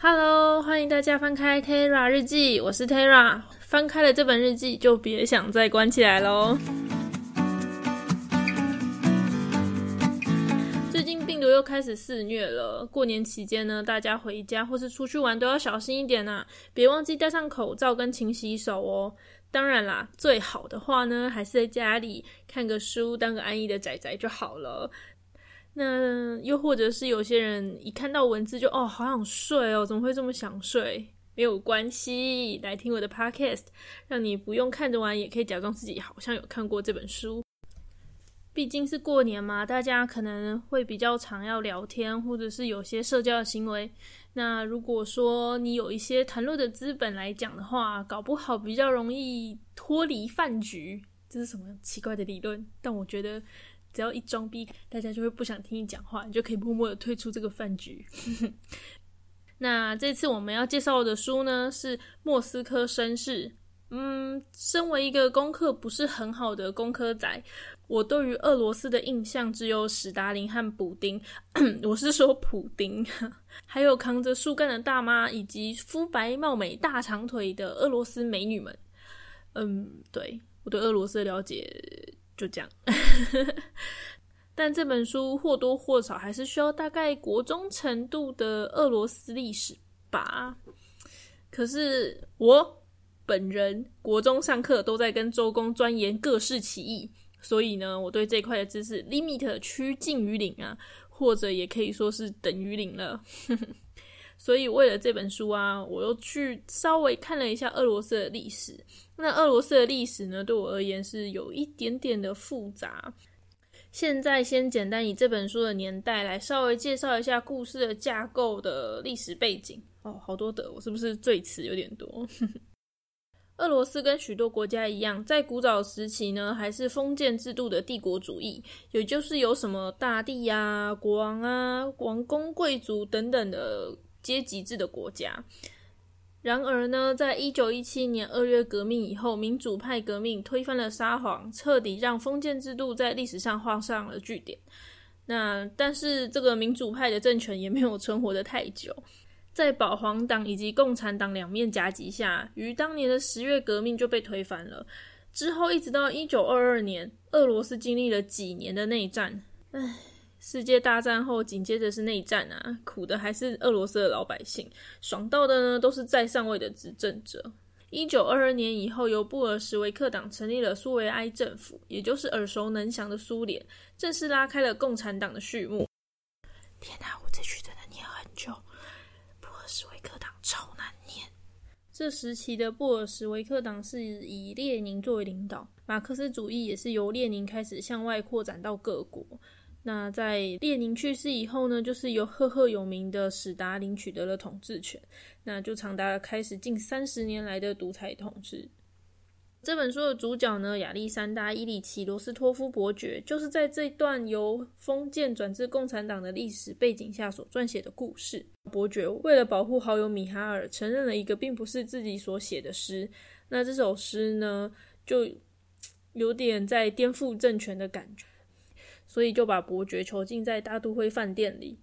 Hello，欢迎大家翻开 Terra 日记，我是 Terra。翻开了这本日记，就别想再关起来喽。最近病毒又开始肆虐了，过年期间呢，大家回家或是出去玩都要小心一点呐，别忘记戴上口罩跟勤洗手哦。当然啦，最好的话呢，还是在家里看个书，当个安逸的仔仔就好了。那又或者是有些人一看到文字就哦好想睡哦，怎么会这么想睡？没有关系，来听我的 podcast，让你不用看着玩，也可以假装自己好像有看过这本书。毕竟是过年嘛，大家可能会比较常要聊天，或者是有些社交的行为。那如果说你有一些谈论的资本来讲的话，搞不好比较容易脱离饭局。这是什么奇怪的理论？但我觉得。只要一装逼，大家就会不想听你讲话，你就可以默默的退出这个饭局。那这次我们要介绍的书呢，是《莫斯科绅士》。嗯，身为一个功课不是很好的工科仔，我对于俄罗斯的印象只有史达林和补丁。我是说普丁，还有扛着树干的大妈，以及肤白貌美、大长腿的俄罗斯美女们。嗯，对我对俄罗斯的了解。就这样，但这本书或多或少还是需要大概国中程度的俄罗斯历史吧。可是我本人国中上课都在跟周公钻研各式起义，所以呢，我对这块的知识 limit 趋近于零啊，或者也可以说是等于零了。所以为了这本书啊，我又去稍微看了一下俄罗斯的历史。那俄罗斯的历史呢，对我而言是有一点点的复杂。现在先简单以这本书的年代来稍微介绍一下故事的架构的历史背景。哦，好多的，我是不是最词有点多？俄罗斯跟许多国家一样，在古早时期呢，还是封建制度的帝国主义，也就是有什么大帝啊、国王啊、王公贵族等等的阶级制的国家。然而呢，在一九一七年二月革命以后，民主派革命推翻了沙皇，彻底让封建制度在历史上画上了句点。那但是这个民主派的政权也没有存活的太久，在保皇党以及共产党两面夹击下，于当年的十月革命就被推翻了。之后一直到一九二二年，俄罗斯经历了几年的内战。唉。世界大战后，紧接着是内战啊，苦的还是俄罗斯的老百姓，爽到的呢都是在上位的执政者。一九二二年以后，由布尔什维克党成立了苏维埃政府，也就是耳熟能详的苏联，正式拉开了共产党的序幕。天哪，我这句真的念很久。布尔什维克党超难念。这时期的布尔什维克党是以列宁作为领导，马克思主义也是由列宁开始向外扩展到各国。那在列宁去世以后呢，就是由赫赫有名的史达林取得了统治权，那就长达开始近三十年来的独裁统治。这本书的主角呢，亚历山大·伊里奇·罗斯托夫伯爵，就是在这段由封建转至共产党的历史背景下所撰写的故事。伯爵为了保护好友米哈尔，承认了一个并不是自己所写的诗。那这首诗呢，就有点在颠覆政权的感觉。所以就把伯爵囚禁在大都会饭店里。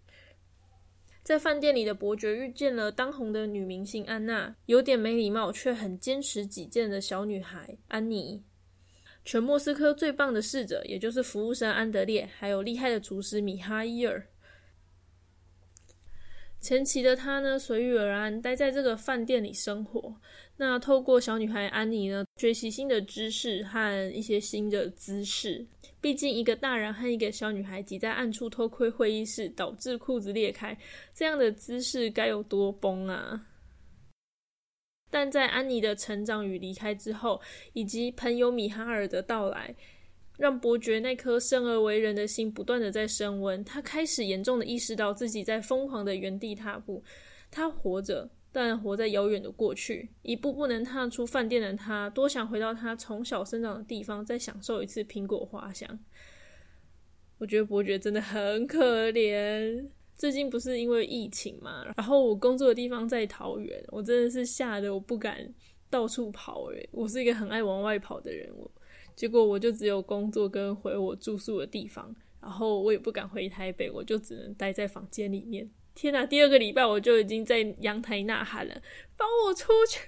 在饭店里的伯爵遇见了当红的女明星安娜，有点没礼貌却很坚持己见的小女孩安妮，全莫斯科最棒的侍者，也就是服务生安德烈，还有厉害的厨师米哈伊尔。前期的他呢，随遇而安，待在这个饭店里生活。那透过小女孩安妮呢，学习新的知识和一些新的姿势。毕竟一个大人和一个小女孩挤在暗处偷窥会议室，导致裤子裂开，这样的姿势该有多崩啊！但在安妮的成长与离开之后，以及朋友米哈尔的到来，让伯爵那颗生而为人的心不断的在升温。他开始严重的意识到自己在疯狂的原地踏步。他活着。但活在遥远的过去，一步不能踏出饭店的他，多想回到他从小生长的地方，再享受一次苹果花香。我觉得伯爵真的很可怜。最近不是因为疫情嘛，然后我工作的地方在桃园，我真的是吓得我不敢到处跑。诶，我是一个很爱往外跑的人，我结果我就只有工作跟回我住宿的地方，然后我也不敢回台北，我就只能待在房间里面。天哪！第二个礼拜我就已经在阳台呐喊了，放我出去！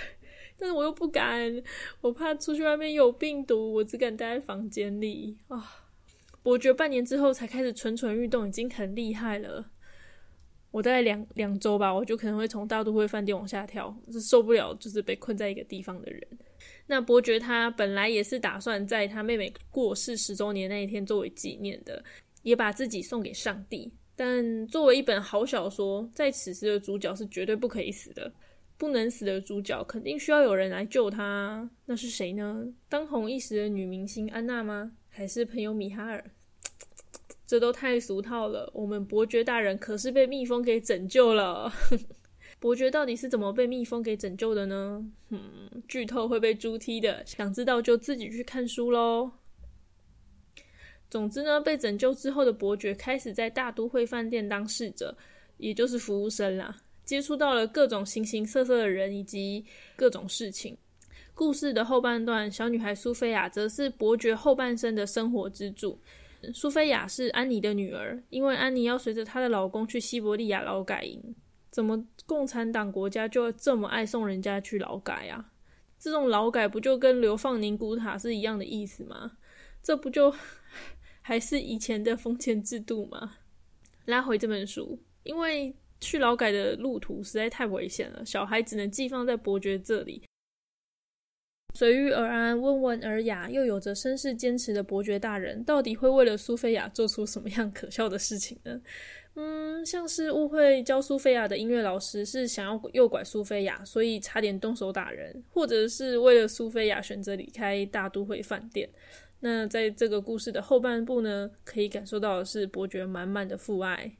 但是我又不敢，我怕出去外面有病毒，我只敢待在房间里啊。伯爵半年之后才开始蠢蠢欲动，已经很厉害了。我大概两两周吧，我就可能会从大都会饭店往下跳，是受不了，就是被困在一个地方的人。那伯爵他本来也是打算在他妹妹过世十周年那一天作为纪念的，也把自己送给上帝。但作为一本好小说，在此时的主角是绝对不可以死的。不能死的主角肯定需要有人来救他，那是谁呢？当红一时的女明星安娜吗？还是朋友米哈尔？这都太俗套了。我们伯爵大人可是被蜜蜂给拯救了。伯爵到底是怎么被蜜蜂给拯救的呢？嗯，剧透会被猪踢的。想知道就自己去看书喽。总之呢，被拯救之后的伯爵开始在大都会饭店当侍者，也就是服务生啦。接触到了各种形形色色的人以及各种事情。故事的后半段，小女孩苏菲亚则是伯爵后半生的生活支柱。苏菲亚是安妮的女儿，因为安妮要随着她的老公去西伯利亚劳改营。怎么共产党国家就这么爱送人家去劳改啊？这种劳改不就跟流放宁古塔是一样的意思吗？这不就 还是以前的封建制度吗？拉回这本书，因为。去劳改的路途实在太危险了，小孩只能寄放在伯爵这里。随遇而安、温文尔雅又有着绅士坚持的伯爵大人，到底会为了苏菲亚做出什么样可笑的事情呢？嗯，像是误会教苏菲亚的音乐老师是想要诱拐苏菲亚，所以差点动手打人，或者是为了苏菲亚选择离开大都会饭店。那在这个故事的后半部呢，可以感受到的是伯爵满满的父爱。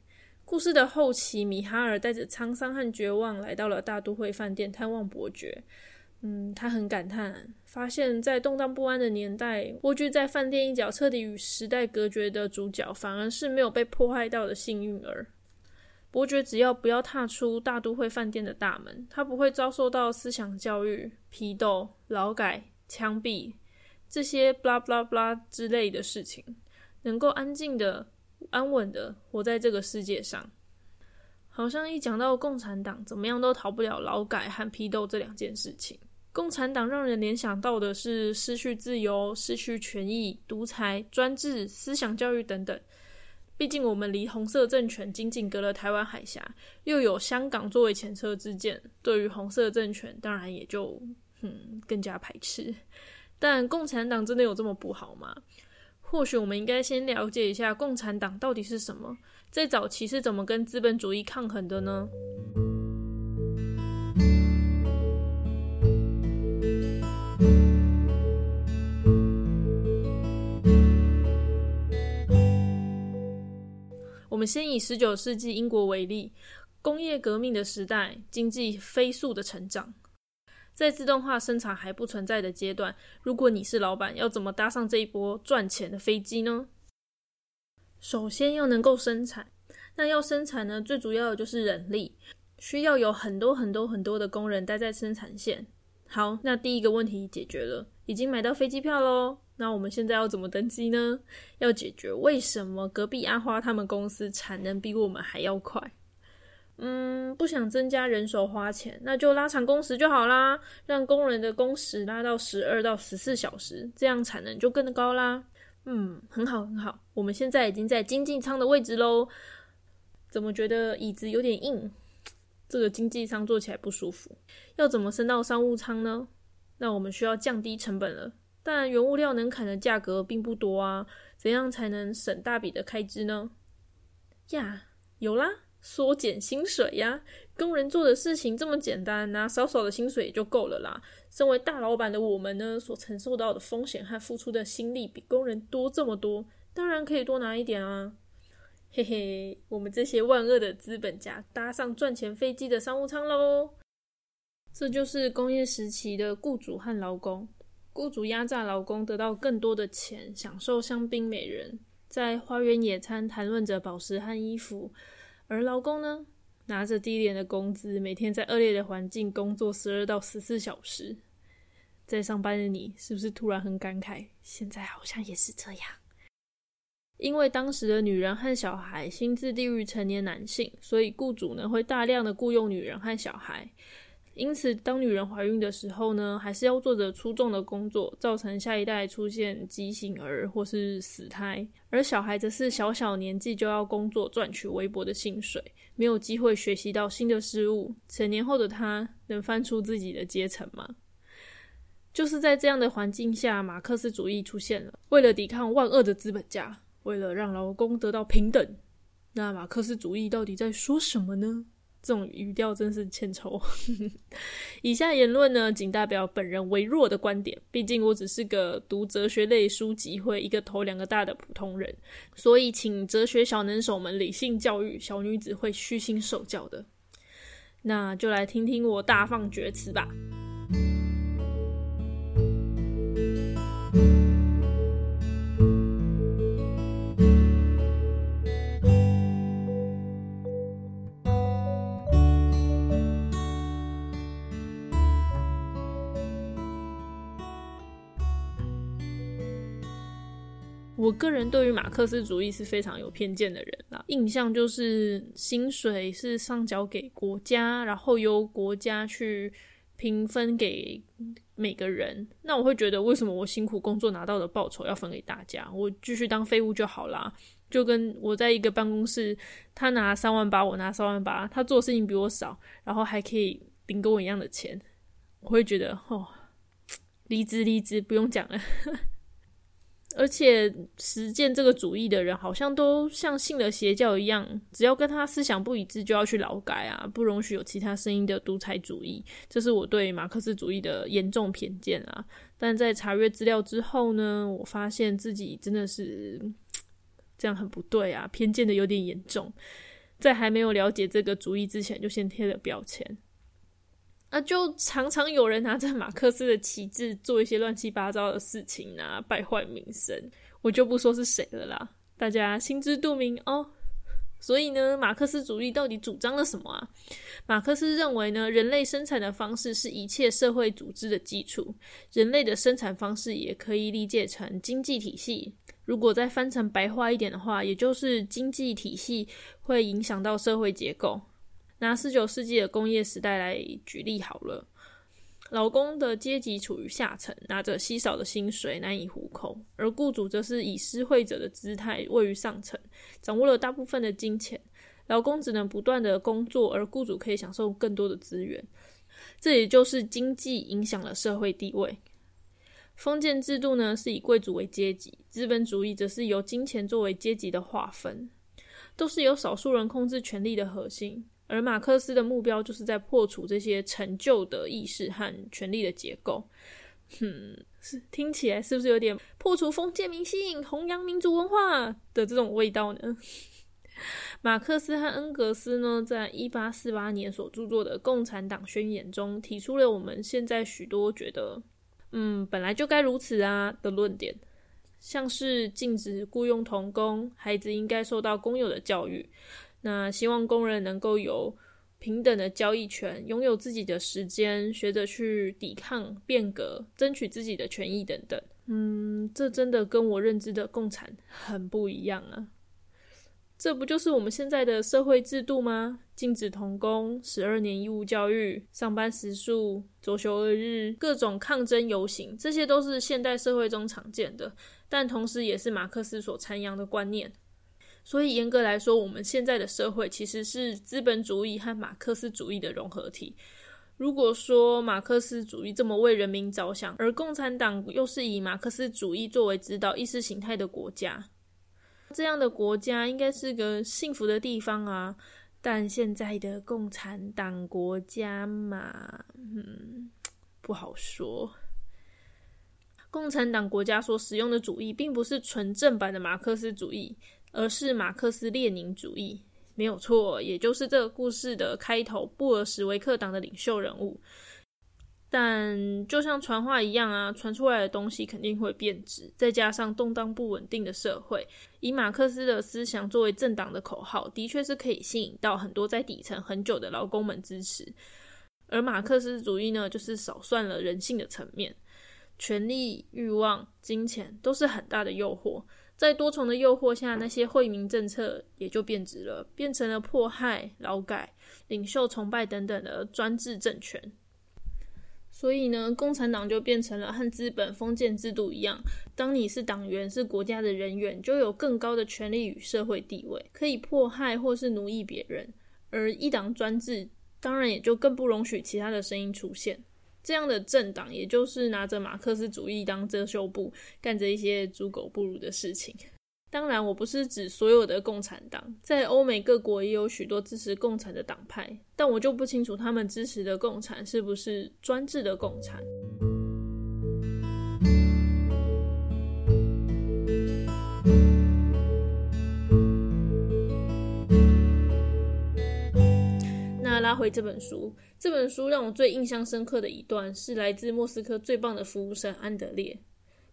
故事的后期，米哈尔带着沧桑和绝望来到了大都会饭店探望伯爵。嗯，他很感叹，发现，在动荡不安的年代，蜗居在饭店一角，彻底与时代隔绝的主角，反而是没有被迫害到的幸运儿。伯爵只要不要踏出大都会饭店的大门，他不会遭受到思想教育、批斗、劳改、枪毙这些 blah blah blah 之类的事情，能够安静的。安稳的活在这个世界上，好像一讲到共产党，怎么样都逃不了劳改和批斗这两件事情。共产党让人联想到的是失去自由、失去权益、独裁、专制、思想教育等等。毕竟我们离红色政权仅仅隔了台湾海峡，又有香港作为前车之鉴，对于红色政权当然也就嗯更加排斥。但共产党真的有这么不好吗？或许我们应该先了解一下共产党到底是什么，在早期是怎么跟资本主义抗衡的呢？我们先以十九世纪英国为例，工业革命的时代，经济飞速的成长。在自动化生产还不存在的阶段，如果你是老板，要怎么搭上这一波赚钱的飞机呢？首先要能够生产，那要生产呢，最主要的就是人力，需要有很多很多很多的工人待在生产线。好，那第一个问题解决了，已经买到飞机票喽。那我们现在要怎么登机呢？要解决为什么隔壁阿花他们公司产能比我们还要快？嗯，不想增加人手花钱，那就拉长工时就好啦，让工人的工时拉到十二到十四小时，这样产能就更高啦。嗯，很好很好，我们现在已经在经济舱的位置喽。怎么觉得椅子有点硬？这个经济舱坐起来不舒服。要怎么升到商务舱呢？那我们需要降低成本了，但原物料能砍的价格并不多啊。怎样才能省大笔的开支呢？呀，有啦。缩减薪水呀！工人做的事情这么简单，拿少少的薪水也就够了啦。身为大老板的我们呢，所承受到的风险和付出的心力比工人多这么多，当然可以多拿一点啊！嘿嘿，我们这些万恶的资本家搭上赚钱飞机的商务舱喽！这就是工业时期的雇主和劳工。雇主压榨劳工，得到更多的钱，享受香槟美人，在花园野餐，谈论着宝石和衣服。而劳工呢，拿着低廉的工资，每天在恶劣的环境工作十二到十四小时，在上班的你，是不是突然很感慨？现在好像也是这样。因为当时的女人和小孩薪资低于成年男性，所以雇主呢会大量的雇佣女人和小孩。因此，当女人怀孕的时候呢，还是要做着粗重的工作，造成下一代出现畸形儿或是死胎。而小孩则是小小年纪就要工作赚取微薄的薪水，没有机会学习到新的事物。成年后的他能翻出自己的阶层吗？就是在这样的环境下，马克思主义出现了。为了抵抗万恶的资本家，为了让劳工得到平等，那马克思主义到底在说什么呢？这种语调真是欠抽。以下言论呢，仅代表本人微弱的观点，毕竟我只是个读哲学类书籍会一个头两个大的普通人，所以请哲学小能手们理性教育小女子会虚心受教的。那就来听听我大放厥词吧。个人对于马克思主义是非常有偏见的人啦，印象就是薪水是上缴给国家，然后由国家去平分给每个人。那我会觉得，为什么我辛苦工作拿到的报酬要分给大家？我继续当废物就好啦。就跟我在一个办公室，他拿三万八，我拿三万八，他做事情比我少，然后还可以领跟我一样的钱，我会觉得哦，离职离职，不用讲了。而且实践这个主义的人，好像都像信了邪教一样，只要跟他思想不一致，就要去劳改啊，不容许有其他声音的独裁主义。这是我对马克思主义的严重偏见啊！但在查阅资料之后呢，我发现自己真的是这样很不对啊，偏见的有点严重。在还没有了解这个主义之前，就先贴了标签。啊，就常常有人拿着马克思的旗帜做一些乱七八糟的事情啊，败坏名声。我就不说是谁了啦，大家心知肚明哦。所以呢，马克思主义到底主张了什么啊？马克思认为呢，人类生产的方式是一切社会组织的基础，人类的生产方式也可以理解成经济体系。如果再翻成白话一点的话，也就是经济体系会影响到社会结构。拿十九世纪的工业时代来举例好了，劳工的阶级处于下层，拿着稀少的薪水难以糊口，而雇主则是以施惠者的姿态位于上层，掌握了大部分的金钱。劳工只能不断的工作，而雇主可以享受更多的资源。这也就是经济影响了社会地位。封建制度呢是以贵族为阶级，资本主义则是由金钱作为阶级的划分，都是由少数人控制权力的核心。而马克思的目标就是在破除这些陈旧的意识和权力的结构。嗯，是听起来是不是有点破除封建迷信、弘扬民族文化的这种味道呢？马克思和恩格斯呢，在一八四八年所著作的《共产党宣言》中，提出了我们现在许多觉得“嗯，本来就该如此啊”的论点，像是禁止雇佣童工，孩子应该受到公有的教育。那希望工人能够有平等的交易权，拥有自己的时间，学着去抵抗变革，争取自己的权益等等。嗯，这真的跟我认知的共产很不一样啊！这不就是我们现在的社会制度吗？禁止童工，十二年义务教育，上班时数，周休二日，各种抗争游行，这些都是现代社会中常见的，但同时也是马克思所阐扬的观念。所以严格来说，我们现在的社会其实是资本主义和马克思主义的融合体。如果说马克思主义这么为人民着想，而共产党又是以马克思主义作为指导意识形态的国家，这样的国家应该是个幸福的地方啊。但现在的共产党国家嘛，嗯，不好说。共产党国家所使用的主义，并不是纯正版的马克思主义。而是马克思列宁主义，没有错，也就是这个故事的开头——布尔什维克党的领袖人物。但就像传话一样啊，传出来的东西肯定会变质。再加上动荡不稳定的社会，以马克思的思想作为政党的口号，的确是可以吸引到很多在底层很久的劳工们支持。而马克思主义呢，就是少算了人性的层面，权力、欲望、金钱都是很大的诱惑。在多重的诱惑下，那些惠民政策也就变质了，变成了迫害、劳改、领袖崇拜等等的专制政权。所以呢，共产党就变成了和资本封建制度一样，当你是党员、是国家的人员，就有更高的权利与社会地位，可以迫害或是奴役别人；而一党专制，当然也就更不容许其他的声音出现。这样的政党，也就是拿着马克思主义当遮羞布，干着一些猪狗不如的事情。当然，我不是指所有的共产党，在欧美各国也有许多支持共产的党派，但我就不清楚他们支持的共产是不是专制的共产。拉回这本书，这本书让我最印象深刻的一段是来自莫斯科最棒的服务生安德烈。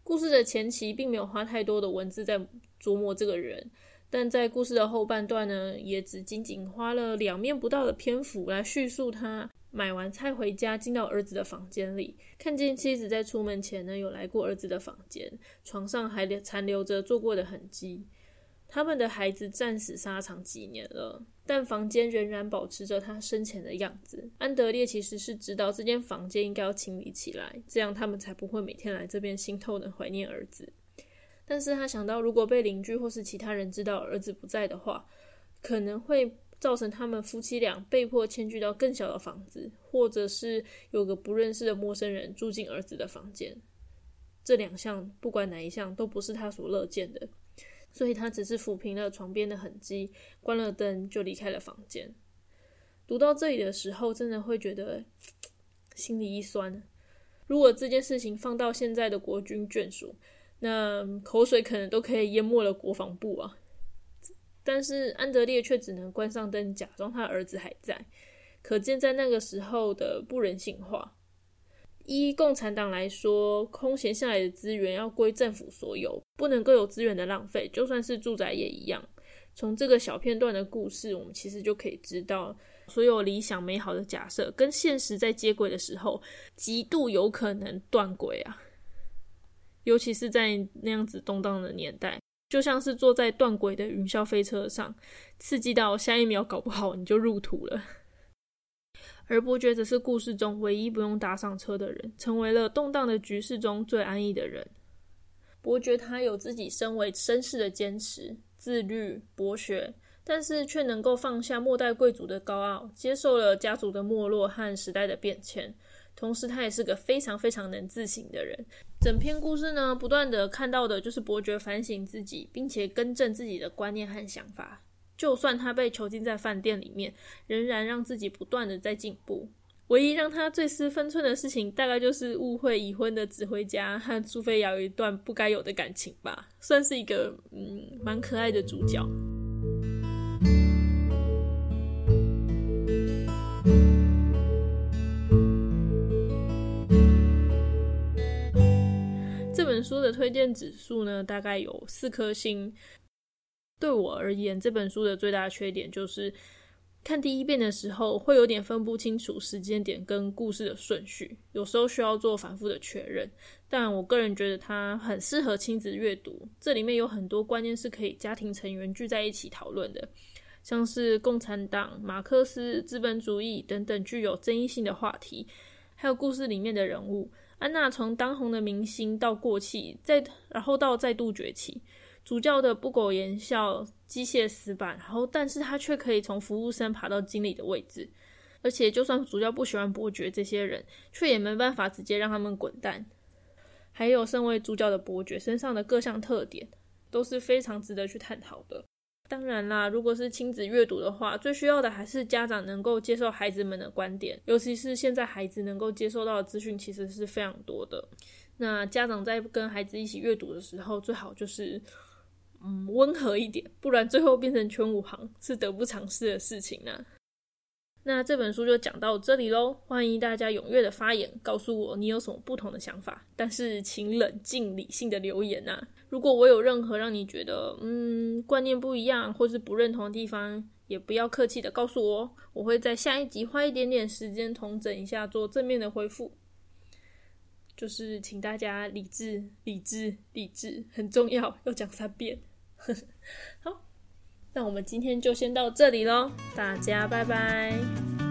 故事的前期并没有花太多的文字在琢磨这个人，但在故事的后半段呢，也只仅仅花了两面不到的篇幅来叙述他买完菜回家，进到儿子的房间里，看见妻子在出门前呢有来过儿子的房间，床上还残留着做过的痕迹。他们的孩子战死沙场几年了，但房间仍然保持着他生前的样子。安德烈其实是知道这间房间应该要清理起来，这样他们才不会每天来这边心痛的怀念儿子。但是他想到，如果被邻居或是其他人知道儿子不在的话，可能会造成他们夫妻俩被迫迁居到更小的房子，或者是有个不认识的陌生人住进儿子的房间。这两项，不管哪一项，都不是他所乐见的。所以他只是抚平了床边的痕迹，关了灯就离开了房间。读到这里的时候，真的会觉得心里一酸。如果这件事情放到现在的国军眷属，那口水可能都可以淹没了国防部啊。但是安德烈却只能关上灯，假装他儿子还在，可见在那个时候的不人性化。一共产党来说，空闲下来的资源要归政府所有，不能够有资源的浪费。就算是住宅也一样。从这个小片段的故事，我们其实就可以知道，所有理想美好的假设跟现实在接轨的时候，极度有可能断轨啊！尤其是在那样子动荡的年代，就像是坐在断轨的云霄飞车上，刺激到下一秒搞不好你就入土了。而伯爵则是故事中唯一不用搭上车的人，成为了动荡的局势中最安逸的人。伯爵他有自己身为绅士的坚持、自律、博学，但是却能够放下末代贵族的高傲，接受了家族的没落和时代的变迁。同时，他也是个非常非常能自省的人。整篇故事呢，不断的看到的就是伯爵反省自己，并且更正自己的观念和想法。就算他被囚禁在饭店里面，仍然让自己不断的在进步。唯一让他最失分寸的事情，大概就是误会已婚的指挥家和苏菲亚有一段不该有的感情吧，算是一个嗯蛮可爱的主角。这本书的推荐指数呢，大概有四颗星。对我而言，这本书的最大缺点就是看第一遍的时候会有点分不清楚时间点跟故事的顺序，有时候需要做反复的确认。但我个人觉得它很适合亲子阅读，这里面有很多观念是可以家庭成员聚在一起讨论的，像是共产党、马克思、资本主义等等具有争议性的话题，还有故事里面的人物安娜从当红的明星到过气，再然后到再度崛起。主教的不苟言笑、机械死板，然后但是他却可以从服务生爬到经理的位置，而且就算主教不喜欢伯爵这些人，却也没办法直接让他们滚蛋。还有身为主教的伯爵身上的各项特点，都是非常值得去探讨的。当然啦，如果是亲子阅读的话，最需要的还是家长能够接受孩子们的观点，尤其是现在孩子能够接受到的资讯其实是非常多的。那家长在跟孩子一起阅读的时候，最好就是。嗯，温和一点，不然最后变成全武行是得不偿失的事情呢。那这本书就讲到这里喽，欢迎大家踊跃的发言，告诉我你有什么不同的想法，但是请冷静理性的留言呐。如果我有任何让你觉得嗯观念不一样或是不认同的地方，也不要客气的告诉我，我会在下一集花一点点时间统整一下，做正面的回复。就是请大家理智、理智、理智，很重要，要讲三遍。好，那我们今天就先到这里喽，大家拜拜。